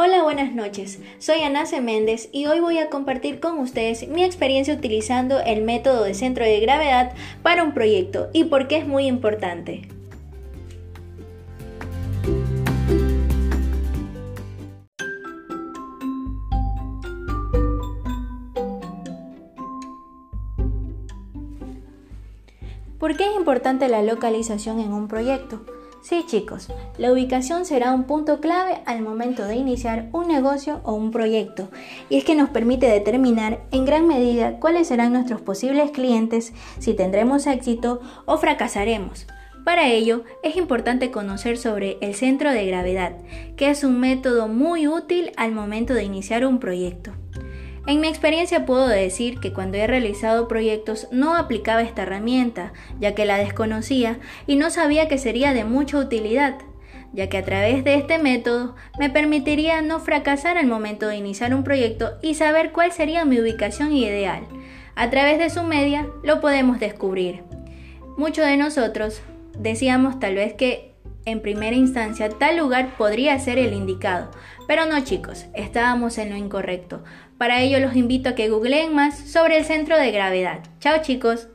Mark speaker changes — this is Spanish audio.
Speaker 1: Hola, buenas noches. Soy Anace Méndez y hoy voy a compartir con ustedes mi experiencia utilizando el método de centro de gravedad para un proyecto y por qué es muy importante. ¿Por qué es importante la localización en un proyecto? Sí chicos, la ubicación será un punto clave al momento de iniciar un negocio o un proyecto y es que nos permite determinar en gran medida cuáles serán nuestros posibles clientes, si tendremos éxito o fracasaremos. Para ello es importante conocer sobre el centro de gravedad, que es un método muy útil al momento de iniciar un proyecto. En mi experiencia puedo decir que cuando he realizado proyectos no aplicaba esta herramienta, ya que la desconocía y no sabía que sería de mucha utilidad, ya que a través de este método me permitiría no fracasar al momento de iniciar un proyecto y saber cuál sería mi ubicación ideal. A través de su media lo podemos descubrir. Muchos de nosotros decíamos tal vez que en primera instancia tal lugar podría ser el indicado, pero no chicos, estábamos en lo incorrecto. Para ello los invito a que googleen más sobre el centro de gravedad. Chao chicos.